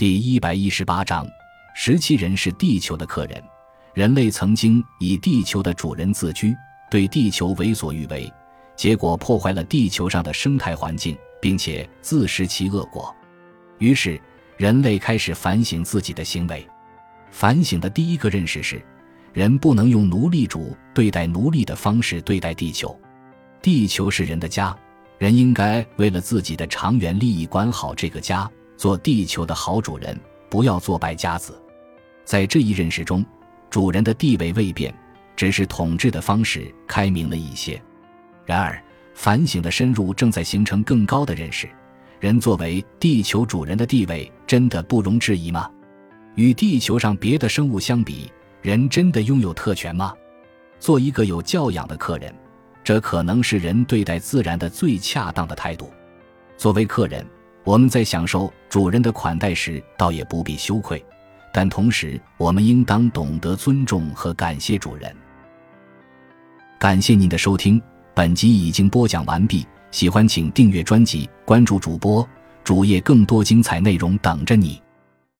第一百一十八章：十七人是地球的客人。人类曾经以地球的主人自居，对地球为所欲为，结果破坏了地球上的生态环境，并且自食其恶果。于是，人类开始反省自己的行为。反省的第一个认识是：人不能用奴隶主对待奴隶的方式对待地球。地球是人的家，人应该为了自己的长远利益管好这个家。做地球的好主人，不要做败家子。在这一认识中，主人的地位未变，只是统治的方式开明了一些。然而，反省的深入正在形成更高的认识：人作为地球主人的地位真的不容置疑吗？与地球上别的生物相比，人真的拥有特权吗？做一个有教养的客人，这可能是人对待自然的最恰当的态度。作为客人。我们在享受主人的款待时，倒也不必羞愧，但同时，我们应当懂得尊重和感谢主人。感谢您的收听，本集已经播讲完毕。喜欢请订阅专辑，关注主播主页，更多精彩内容等着你。